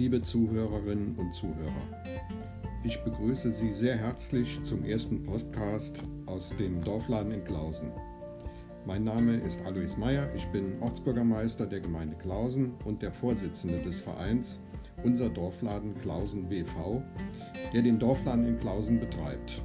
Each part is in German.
liebe Zuhörerinnen und Zuhörer. Ich begrüße Sie sehr herzlich zum ersten Podcast aus dem Dorfladen in Klausen. Mein Name ist Alois Meyer, ich bin Ortsbürgermeister der Gemeinde Klausen und der Vorsitzende des Vereins Unser Dorfladen Klausen BV, der den Dorfladen in Klausen betreibt.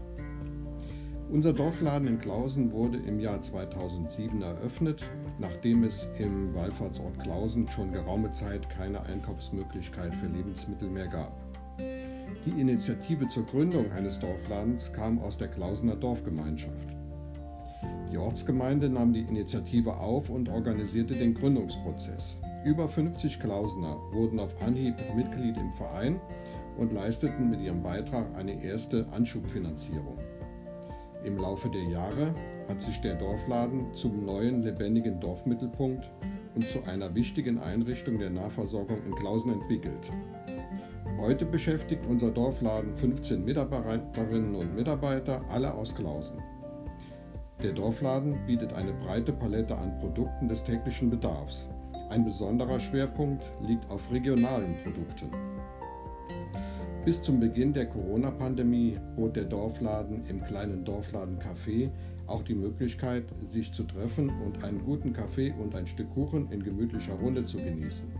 Unser Dorfladen in Klausen wurde im Jahr 2007 eröffnet, nachdem es im Wallfahrtsort Klausen schon geraume Zeit keine Einkaufsmöglichkeit für Lebensmittel mehr gab. Die Initiative zur Gründung eines Dorfladens kam aus der Klausener Dorfgemeinschaft. Die Ortsgemeinde nahm die Initiative auf und organisierte den Gründungsprozess. Über 50 Klausener wurden auf Anhieb Mitglied im Verein und leisteten mit ihrem Beitrag eine erste Anschubfinanzierung. Im Laufe der Jahre hat sich der Dorfladen zum neuen lebendigen Dorfmittelpunkt und zu einer wichtigen Einrichtung der Nahversorgung in Klausen entwickelt. Heute beschäftigt unser Dorfladen 15 Mitarbeiterinnen und Mitarbeiter, alle aus Klausen. Der Dorfladen bietet eine breite Palette an Produkten des täglichen Bedarfs. Ein besonderer Schwerpunkt liegt auf regionalen Produkten. Bis zum Beginn der Corona-Pandemie bot der Dorfladen im kleinen Dorfladen Café auch die Möglichkeit, sich zu treffen und einen guten Kaffee und ein Stück Kuchen in gemütlicher Runde zu genießen.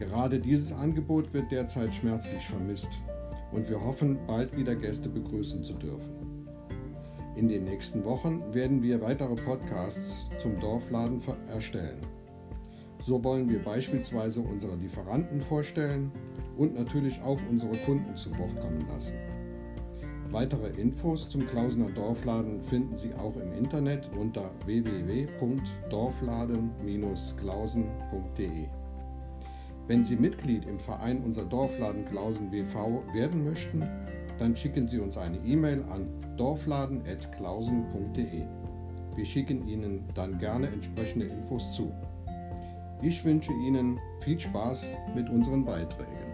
Gerade dieses Angebot wird derzeit schmerzlich vermisst und wir hoffen, bald wieder Gäste begrüßen zu dürfen. In den nächsten Wochen werden wir weitere Podcasts zum Dorfladen erstellen. So wollen wir beispielsweise unsere Lieferanten vorstellen und natürlich auch unsere Kunden zu Wort kommen lassen. Weitere Infos zum Klausener Dorfladen finden Sie auch im Internet unter www.dorfladen-klausen.de. Wenn Sie Mitglied im Verein Unser Dorfladen Klausen WV werden möchten, dann schicken Sie uns eine E-Mail an dorfladen.klausen.de. Wir schicken Ihnen dann gerne entsprechende Infos zu. Ich wünsche Ihnen viel Spaß mit unseren Beiträgen.